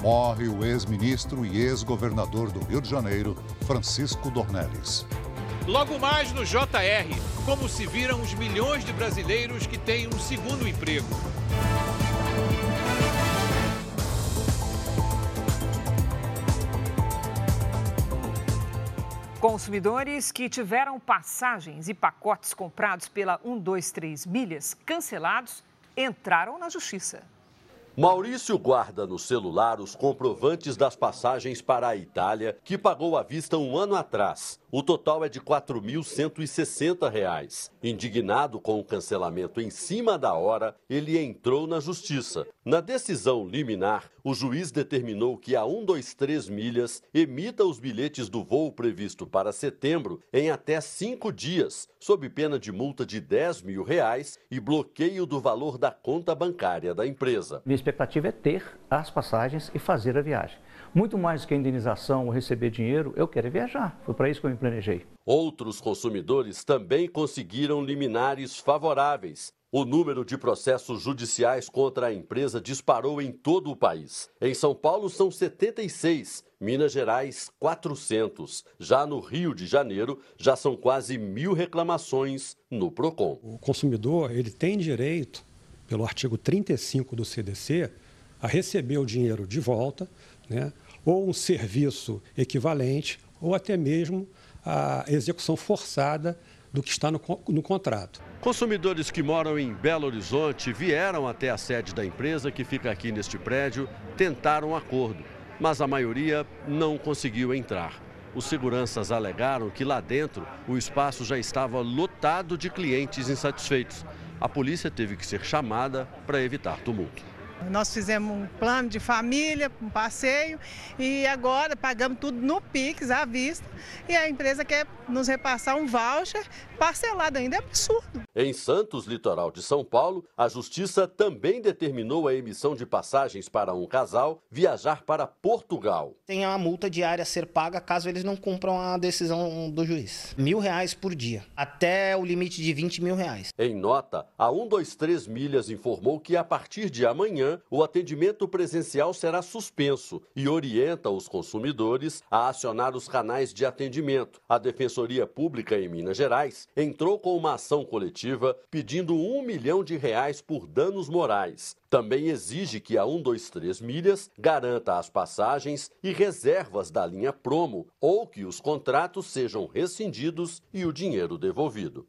Morre o ex-ministro e ex-governador do Rio de Janeiro, Francisco Dornelles. Logo mais no JR, como se viram os milhões de brasileiros que têm um segundo emprego. Consumidores que tiveram passagens e pacotes comprados pela 123 Milhas cancelados entraram na justiça. Maurício guarda no celular os comprovantes das passagens para a Itália, que pagou à vista um ano atrás. O total é de R$ 4.160. Indignado com o cancelamento em cima da hora, ele entrou na justiça. Na decisão liminar, o juiz determinou que a 123 Milhas emita os bilhetes do voo previsto para setembro em até cinco dias, sob pena de multa de 10 mil reais e bloqueio do valor da conta bancária da empresa. Expectativa é ter as passagens e fazer a viagem. muito mais do que a indenização ou receber dinheiro, eu quero é viajar. Foi para isso que eu me planejei. Outros consumidores também conseguiram liminares favoráveis. O número de processos judiciais contra a empresa disparou em todo o país. Em São Paulo são 76, Minas Gerais 400. Já no Rio de Janeiro já são quase mil reclamações no Procon. O consumidor ele tem direito, pelo artigo 35 do CDC, a receber o dinheiro de volta, né, ou um serviço equivalente, ou até mesmo a execução forçada do que está no, no contrato. Consumidores que moram em Belo Horizonte vieram até a sede da empresa, que fica aqui neste prédio, tentaram um acordo, mas a maioria não conseguiu entrar. Os seguranças alegaram que lá dentro o espaço já estava lotado de clientes insatisfeitos. A polícia teve que ser chamada para evitar tumulto. Nós fizemos um plano de família, um passeio e agora pagamos tudo no Pix à vista e a empresa quer nos repassar um voucher parcelado ainda, é absurdo. Em Santos, litoral de São Paulo, a justiça também determinou a emissão de passagens para um casal viajar para Portugal. Tem uma multa diária a ser paga caso eles não cumpram a decisão do juiz. Mil reais por dia, até o limite de 20 mil reais. Em nota, a 123 Milhas informou que a partir de amanhã o atendimento presencial será suspenso e orienta os consumidores a acionar os canais de atendimento. A Defensoria Pública em Minas Gerais entrou com uma ação coletiva pedindo um milhão de reais por danos morais. Também exige que a 123 Milhas garanta as passagens e reservas da linha promo ou que os contratos sejam rescindidos e o dinheiro devolvido.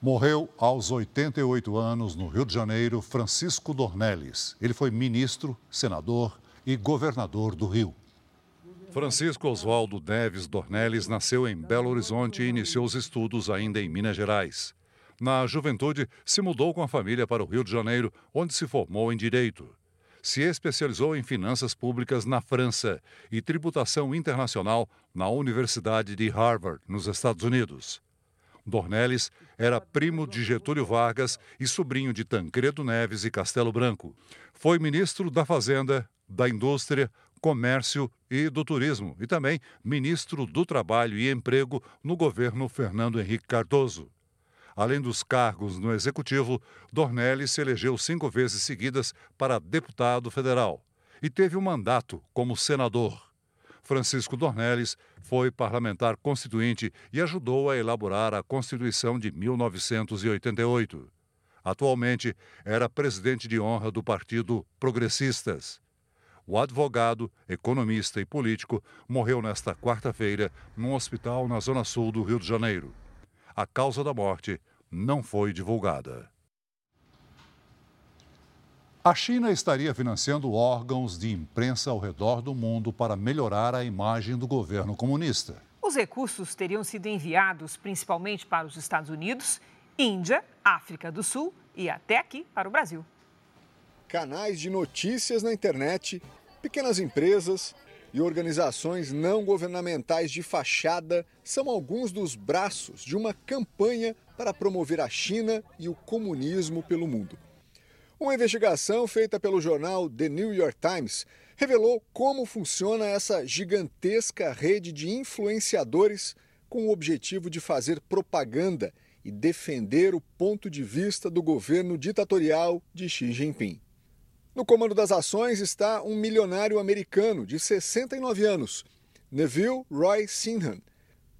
Morreu aos 88 anos no Rio de Janeiro Francisco Dornelles. Ele foi ministro, senador e governador do Rio. Francisco Oswaldo Neves Dornelles nasceu em Belo Horizonte e iniciou os estudos ainda em Minas Gerais. Na juventude, se mudou com a família para o Rio de Janeiro, onde se formou em Direito. Se especializou em finanças públicas na França e tributação internacional na Universidade de Harvard, nos Estados Unidos. Dornelles era primo de Getúlio Vargas e sobrinho de Tancredo Neves e Castelo Branco. Foi ministro da Fazenda, da Indústria, Comércio e do Turismo e também ministro do Trabalho e Emprego no governo Fernando Henrique Cardoso. Além dos cargos no Executivo, Dornelles se elegeu cinco vezes seguidas para deputado federal e teve um mandato como senador. Francisco Dornelles foi parlamentar constituinte e ajudou a elaborar a Constituição de 1988. Atualmente, era presidente de honra do Partido Progressistas. O advogado, economista e político morreu nesta quarta-feira num hospital na zona sul do Rio de Janeiro. A causa da morte não foi divulgada. A China estaria financiando órgãos de imprensa ao redor do mundo para melhorar a imagem do governo comunista. Os recursos teriam sido enviados principalmente para os Estados Unidos, Índia, África do Sul e até aqui para o Brasil. Canais de notícias na internet, pequenas empresas e organizações não governamentais de fachada são alguns dos braços de uma campanha para promover a China e o comunismo pelo mundo. Uma investigação feita pelo jornal The New York Times revelou como funciona essa gigantesca rede de influenciadores com o objetivo de fazer propaganda e defender o ponto de vista do governo ditatorial de Xi Jinping. No comando das ações está um milionário americano de 69 anos, Neville Roy Sinhan.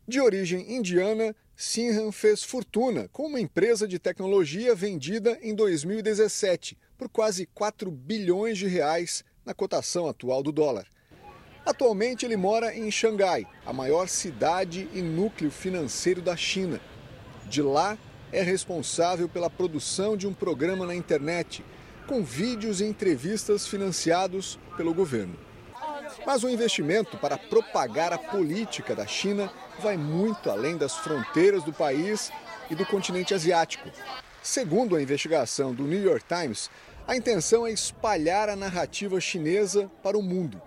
De origem indiana, Sinhan fez fortuna com uma empresa de tecnologia vendida em 2017 por quase 4 bilhões de reais na cotação atual do dólar. Atualmente ele mora em Xangai, a maior cidade e núcleo financeiro da China. De lá, é responsável pela produção de um programa na internet, com vídeos e entrevistas financiados pelo governo. Mas o investimento para propagar a política da China vai muito além das fronteiras do país e do continente asiático. Segundo a investigação do New York Times, a intenção é espalhar a narrativa chinesa para o mundo.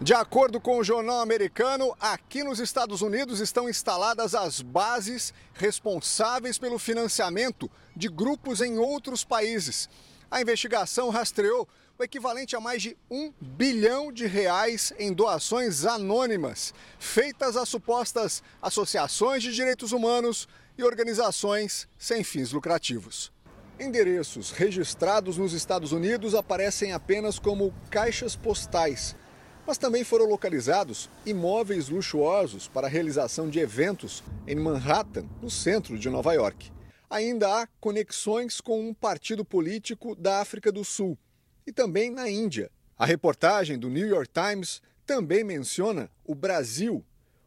De acordo com o jornal americano, aqui nos Estados Unidos estão instaladas as bases responsáveis pelo financiamento de grupos em outros países. A investigação rastreou o equivalente a mais de um bilhão de reais em doações anônimas, feitas a supostas associações de direitos humanos e organizações sem fins lucrativos. Endereços registrados nos Estados Unidos aparecem apenas como caixas postais, mas também foram localizados imóveis luxuosos para a realização de eventos em Manhattan, no centro de Nova York. Ainda há conexões com um partido político da África do Sul e também na Índia. A reportagem do New York Times também menciona o Brasil.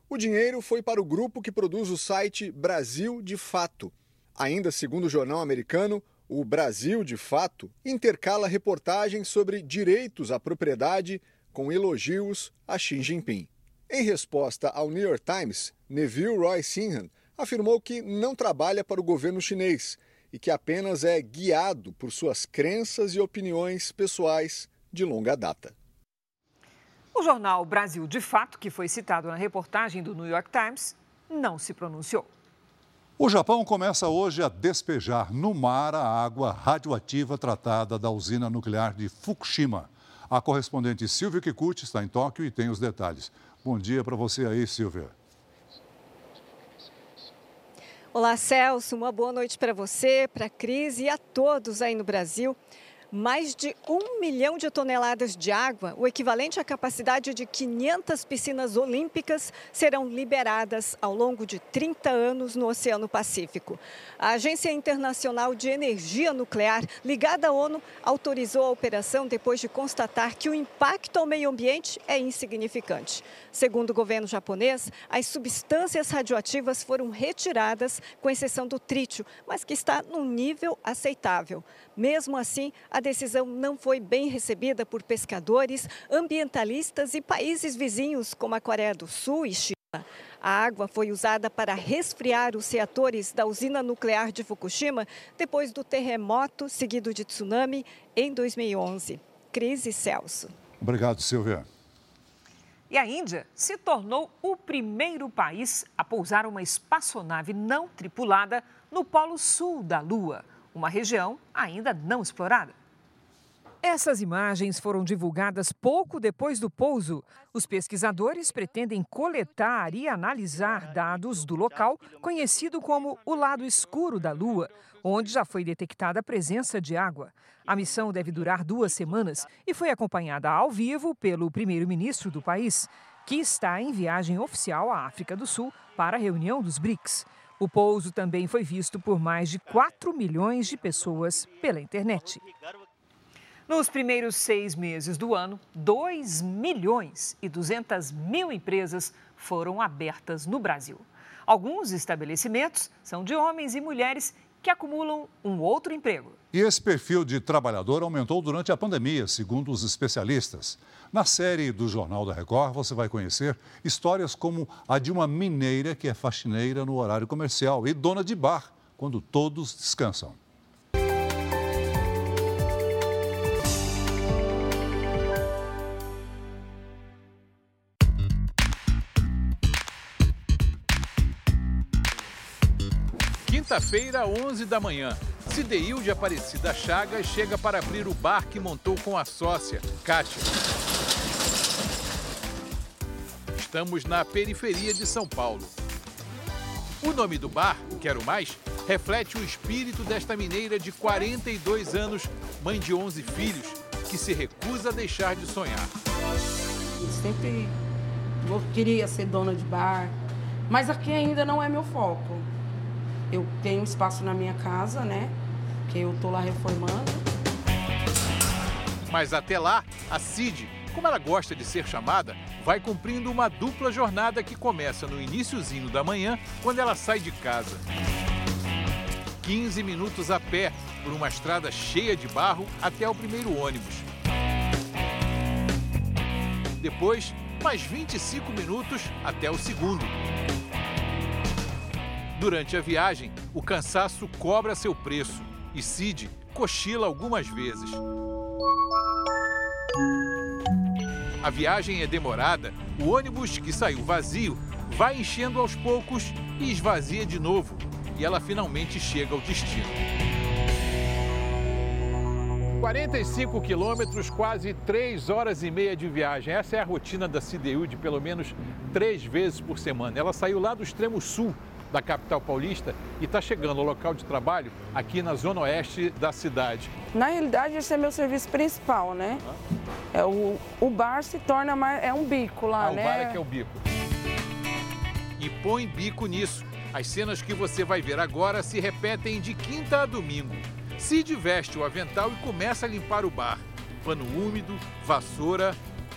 O dinheiro foi para o grupo que produz o site Brasil de Fato. Ainda segundo o jornal americano, o Brasil de Fato intercala reportagens sobre direitos à propriedade com elogios a Xi Jinping. Em resposta ao New York Times, Neville Roy Sinhan afirmou que não trabalha para o governo chinês e que apenas é guiado por suas crenças e opiniões pessoais de longa data. O jornal Brasil de Fato, que foi citado na reportagem do New York Times, não se pronunciou. O Japão começa hoje a despejar no mar a água radioativa tratada da usina nuclear de Fukushima. A correspondente Silvia Kikuchi está em Tóquio e tem os detalhes. Bom dia para você aí, Silvia. Olá, Celso. Uma boa noite para você, para a Cris e a todos aí no Brasil mais de um milhão de toneladas de água, o equivalente à capacidade de 500 piscinas olímpicas, serão liberadas ao longo de 30 anos no Oceano Pacífico. A Agência Internacional de Energia Nuclear, ligada à ONU, autorizou a operação depois de constatar que o impacto ao meio ambiente é insignificante. Segundo o governo japonês, as substâncias radioativas foram retiradas, com exceção do trítio, mas que está num nível aceitável. Mesmo assim, a decisão não foi bem recebida por pescadores, ambientalistas e países vizinhos, como a Coreia do Sul e China. A água foi usada para resfriar os reatores da usina nuclear de Fukushima depois do terremoto seguido de tsunami em 2011. Crise Celso. Obrigado, Silvia. E a Índia se tornou o primeiro país a pousar uma espaçonave não tripulada no polo sul da Lua uma região ainda não explorada. Essas imagens foram divulgadas pouco depois do pouso. Os pesquisadores pretendem coletar e analisar dados do local conhecido como o lado escuro da Lua, onde já foi detectada a presença de água. A missão deve durar duas semanas e foi acompanhada ao vivo pelo primeiro-ministro do país, que está em viagem oficial à África do Sul para a reunião dos BRICS. O pouso também foi visto por mais de 4 milhões de pessoas pela internet. Nos primeiros seis meses do ano, 2 milhões e 200 mil empresas foram abertas no Brasil. Alguns estabelecimentos são de homens e mulheres que acumulam um outro emprego. E esse perfil de trabalhador aumentou durante a pandemia, segundo os especialistas. Na série do Jornal da Record, você vai conhecer histórias como a de uma mineira que é faxineira no horário comercial e dona de bar, quando todos descansam. Quinta-feira, 11 da manhã. Cideil de Aparecida Chagas chega para abrir o bar que montou com a sócia, Kátia. Estamos na periferia de São Paulo. O nome do bar, Quero Mais, reflete o espírito desta mineira de 42 anos, mãe de 11 filhos, que se recusa a deixar de sonhar. Sempre queria ser dona de bar, mas aqui ainda não é meu foco. Eu tenho espaço na minha casa, né? Que eu tô lá reformando. Mas até lá, a Cid, como ela gosta de ser chamada, vai cumprindo uma dupla jornada que começa no iníciozinho da manhã, quando ela sai de casa. 15 minutos a pé, por uma estrada cheia de barro até o primeiro ônibus. Depois, mais 25 minutos até o segundo. Durante a viagem, o cansaço cobra seu preço e Cid cochila algumas vezes. A viagem é demorada, o ônibus que saiu vazio vai enchendo aos poucos e esvazia de novo, e ela finalmente chega ao destino. 45 quilômetros, quase 3 horas e meia de viagem. Essa é a rotina da CDU de pelo menos três vezes por semana. Ela saiu lá do extremo sul da capital paulista e está chegando ao local de trabalho aqui na zona oeste da cidade. Na realidade, esse é meu serviço principal, né? É o, o bar se torna mais. É um bico lá, ah, né? O bar é que é o bico. E põe bico nisso. As cenas que você vai ver agora se repetem de quinta a domingo. Cid veste o avental e começa a limpar o bar. Pano úmido, vassoura.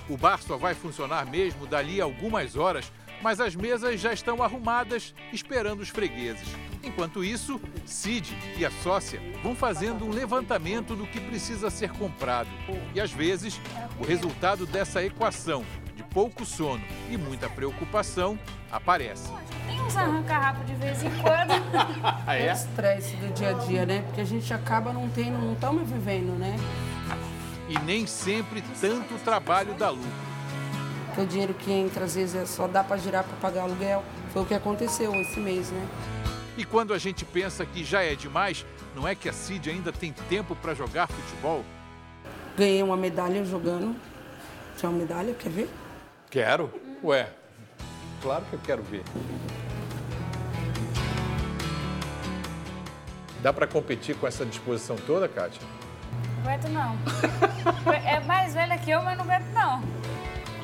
O bar só vai funcionar mesmo dali a algumas horas, mas as mesas já estão arrumadas, esperando os fregueses. Enquanto isso, Cid e a sócia vão fazendo um levantamento do que precisa ser comprado. E às vezes, o resultado dessa equação de pouco sono e muita preocupação aparece. Tem uns arranca-rabo de vez em quando. ah, é? o estresse do dia a dia, né? Porque a gente acaba não tendo, não estamos vivendo, né? E nem sempre tanto trabalho dá lucro. O dinheiro que entra, às vezes, é só dá para girar para pagar aluguel. Foi o que aconteceu esse mês, né? E quando a gente pensa que já é demais, não é que a Cid ainda tem tempo para jogar futebol? Ganhei uma medalha jogando. Tinha uma medalha, quer ver? Quero. Ué, claro que eu quero ver. Dá para competir com essa disposição toda, Kátia? Não aguento, não. É mais velha que eu, mas não aguento, não.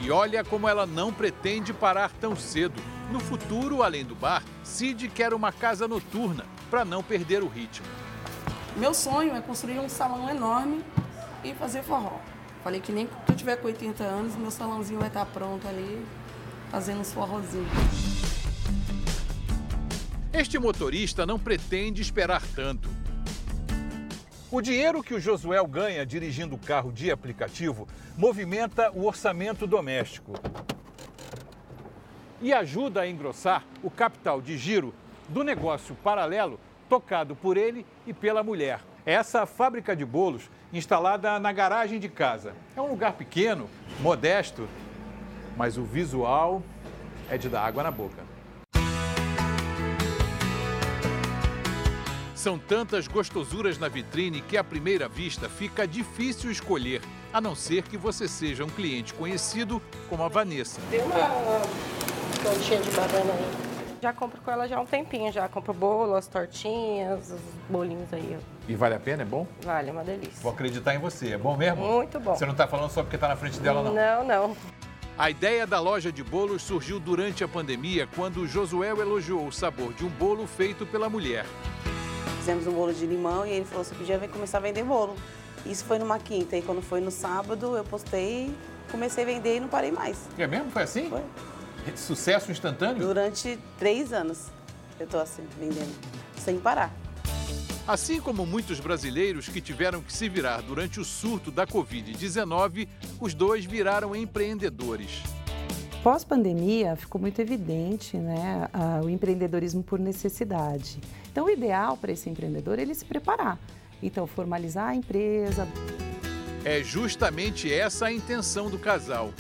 E olha como ela não pretende parar tão cedo. No futuro, além do bar, Cid quer uma casa noturna para não perder o ritmo. Meu sonho é construir um salão enorme e fazer forró. Falei que nem que eu tiver com 80 anos, meu salãozinho vai estar pronto ali, fazendo uns forrozinhos. Este motorista não pretende esperar tanto. O dinheiro que o Josuel ganha dirigindo o carro de aplicativo movimenta o orçamento doméstico e ajuda a engrossar o capital de giro do negócio paralelo tocado por ele e pela mulher. Essa fábrica de bolos instalada na garagem de casa. É um lugar pequeno, modesto, mas o visual é de dar água na boca. São tantas gostosuras na vitrine que à primeira vista fica difícil escolher, a não ser que você seja um cliente conhecido como a Vanessa. Tem uma tortinha de banana aí. Já compro com ela já há um tempinho, já compro bolo, as tortinhas, os bolinhos aí. E vale a pena? É bom? Vale, é uma delícia. Vou acreditar em você. É bom mesmo? Muito bom. Você não está falando só porque está na frente dela, não? Não, não. A ideia da loja de bolos surgiu durante a pandemia, quando Josué elogiou o sabor de um bolo feito pela mulher. Fizemos um bolo de limão e ele falou que podia começar a vender bolo. Isso foi numa quinta e quando foi no sábado eu postei, comecei a vender e não parei mais. É mesmo? Foi assim? Foi. Sucesso instantâneo? Durante três anos eu tô assim, vendendo, sem parar. Assim como muitos brasileiros que tiveram que se virar durante o surto da Covid-19, os dois viraram empreendedores. Pós-pandemia, ficou muito evidente né, o empreendedorismo por necessidade. Então, o ideal para esse empreendedor é ele se preparar. Então, formalizar a empresa. É justamente essa a intenção do casal.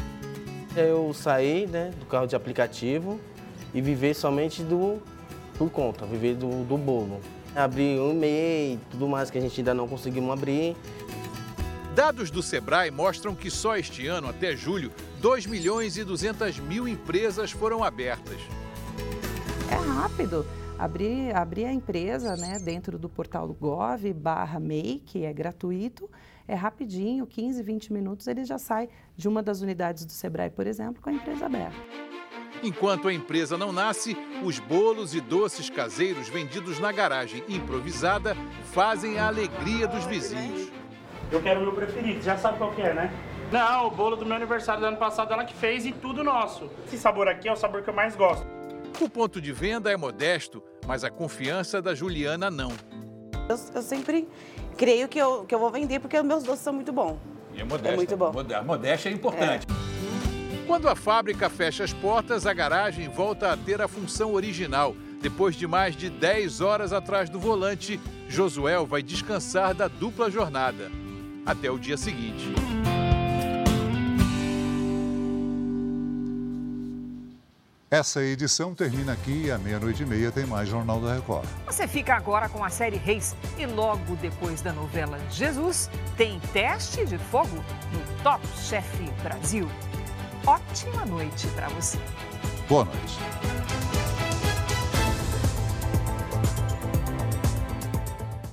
Eu saí né, do carro de aplicativo e viver somente do, por conta, viver do, do bolo. Abrir um e-mail, tudo mais que a gente ainda não conseguimos abrir. Dados do Sebrae mostram que só este ano, até julho, 2 milhões e 200 mil empresas foram abertas. É rápido. Abrir, abrir a empresa né, dentro do portal do Gov barra MEI, que é gratuito, é rapidinho, 15, 20 minutos, ele já sai de uma das unidades do Sebrae, por exemplo, com a empresa aberta. Enquanto a empresa não nasce, os bolos e doces caseiros vendidos na garagem improvisada fazem a alegria dos vizinhos. Eu quero o meu preferido, já sabe qual é, né? Não, o bolo do meu aniversário do ano passado ela que fez e tudo nosso. Esse sabor aqui é o sabor que eu mais gosto. O ponto de venda é modesto, mas a confiança da Juliana não. Eu, eu sempre creio que eu, que eu vou vender porque os meus doces são muito bons. E é modesto. É muito bom. A modéstia é importante. É. Quando a fábrica fecha as portas, a garagem volta a ter a função original. Depois de mais de 10 horas atrás do volante, Josuel vai descansar da dupla jornada. Até o dia seguinte. Essa edição termina aqui e à meia-noite e meia tem mais Jornal da Record. Você fica agora com a série Reis e logo depois da novela Jesus tem teste de fogo no Top Chef Brasil. Ótima noite para você. Boa noite.